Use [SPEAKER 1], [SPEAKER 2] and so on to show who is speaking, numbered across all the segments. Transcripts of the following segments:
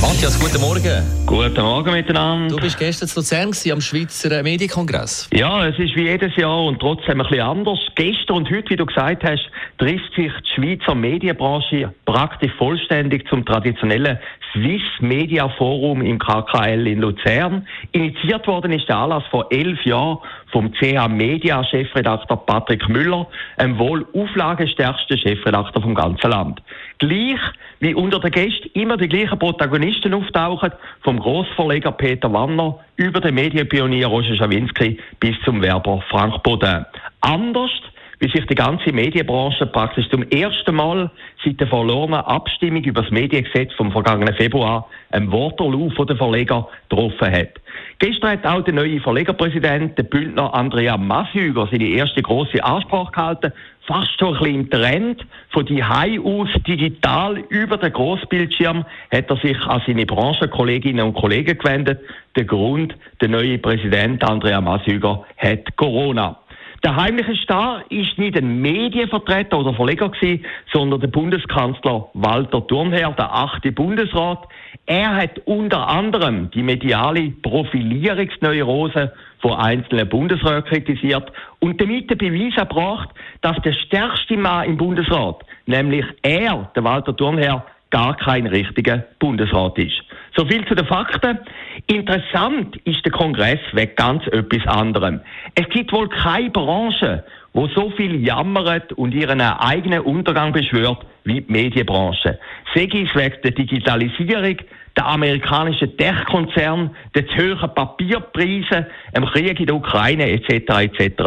[SPEAKER 1] Matthias, guten Morgen.
[SPEAKER 2] Guten Morgen miteinander.
[SPEAKER 1] Du bist gestern zu Luzern gewesen, am Schweizer Medienkongress.
[SPEAKER 2] Ja, es ist wie jedes Jahr und trotzdem ein bisschen anders. Gestern und heute, wie du gesagt hast, trifft sich die Schweizer Medienbranche praktisch vollständig zum traditionellen Swiss Media Forum im KKL in Luzern. Initiiert worden ist der Anlass vor elf Jahren vom CA Media Chefredakteur Patrick Müller, einem wohl auflagestärksten Chefredakteur vom ganzen Land. Gleich wie unter den Gästen immer die gleichen Protagonisten auftauchen, vom Grossverleger Peter Wanner über den Medienpionier Roger Schawinski bis zum Werber Frank Baudin. Anders wie sich die ganze Medienbranche praktisch zum ersten Mal seit der verlorenen Abstimmung über das Mediengesetz vom vergangenen Februar ein Waterloo von den Verleger getroffen hat. Gestern hat auch der neue Verlegerpräsident, der Bündner Andrea Massüger, seine erste große Ansprache gehalten. Fast schon ein bisschen im Trend. Von die Hai aus digital über den Großbildschirm hat er sich an seine Branchenkolleginnen und Kollegen gewendet. Der Grund, der neue Präsident Andrea Massüger hat Corona. Der heimliche Star ist nicht ein Medienvertreter oder Verleger gewesen, sondern der Bundeskanzler Walter Thurnherr, der achte Bundesrat. Er hat unter anderem die mediale Profilierungsneurose von einzelnen Bundesräten kritisiert und damit den Beweis erbracht, dass der stärkste Mann im Bundesrat, nämlich er, der Walter Thurnherr, gar kein richtiger Bundesrat ist. So viel zu den Fakten. Interessant ist der Kongress wegen ganz etwas anderem. Es gibt wohl keine Branche, wo so viel jammert und ihren eigenen Untergang beschwört wie die Medienbranche. Segi es wegen der Digitalisierung, der amerikanischen Tech-Konzern, der zu hohen Papierpreisen, dem Krieg in der Ukraine etc. etc.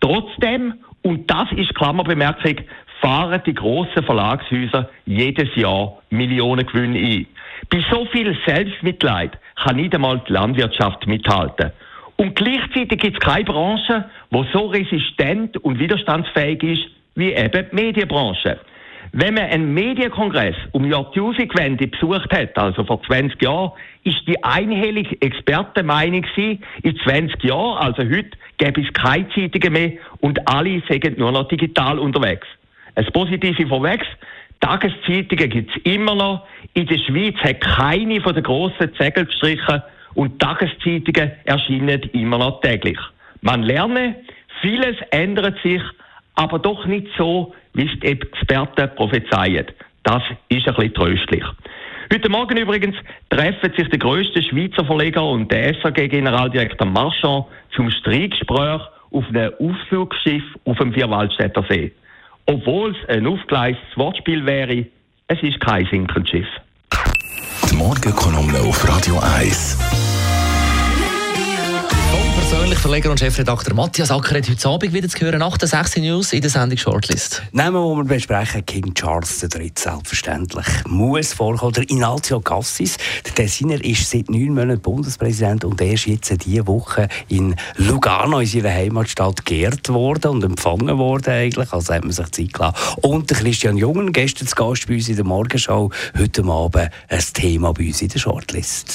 [SPEAKER 2] Trotzdem, und das ist Klammerbemerkung, fahren die grossen Verlagshäuser jedes Jahr Millionen Gewinne ein. Bei so viel Selbstmitleid kann nicht einmal die Landwirtschaft mithalten. Und gleichzeitig gibt es keine Branche, die so resistent und widerstandsfähig ist wie eben die Medienbranche. Wenn man einen Medienkongress um Jahrtausendwende besucht hat, also vor 20 Jahren, ist die einhellige Expertenmeinung gewesen, in 20 Jahren, also heute, gäbe es keine Zeitungen mehr und alle sagen nur noch digital unterwegs. Ein Positive vorweg, Tageszeitungen gibt es immer noch. In der Schweiz hat keine von den grossen Zegel gestrichen und Tageszeitungen erscheinen immer noch täglich. Man lerne, vieles ändert sich, aber doch nicht so, wie es die Experten prophezeien. Das ist ein bisschen tröstlich. Heute Morgen übrigens treffen sich der grösste Schweizer Verleger und der SAG-Generaldirektor Marchand zum Streitgespräch auf einem Ausflugsschiff auf dem Vierwaldstätter See. Obwohl es ein aufgeleistes Wortspiel wäre, es ist kein Sinkenschiff.
[SPEAKER 3] Die Morgenkolumne auf Radio 1
[SPEAKER 1] persönlich Verleger und Chefredakteur Matthias Acker hat heute Abend wieder zu hören nach den 16 News in der Sendung Shortlist.
[SPEAKER 4] Nehmen wir, wir besprechen, King Charles III. selbstverständlich muss vorkommen. Der Inalcio Cassis, der Tessiner, ist seit neun Monaten Bundespräsident und er ist jetzt diese Woche in Lugano, in seiner Heimatstadt, geehrt worden und empfangen worden eigentlich. Also hat man sich Zeit gelassen. Und der Christian Jungen, gestern zu Gast bei uns in der Morgenschau, heute Abend ein Thema bei uns in der Shortlist.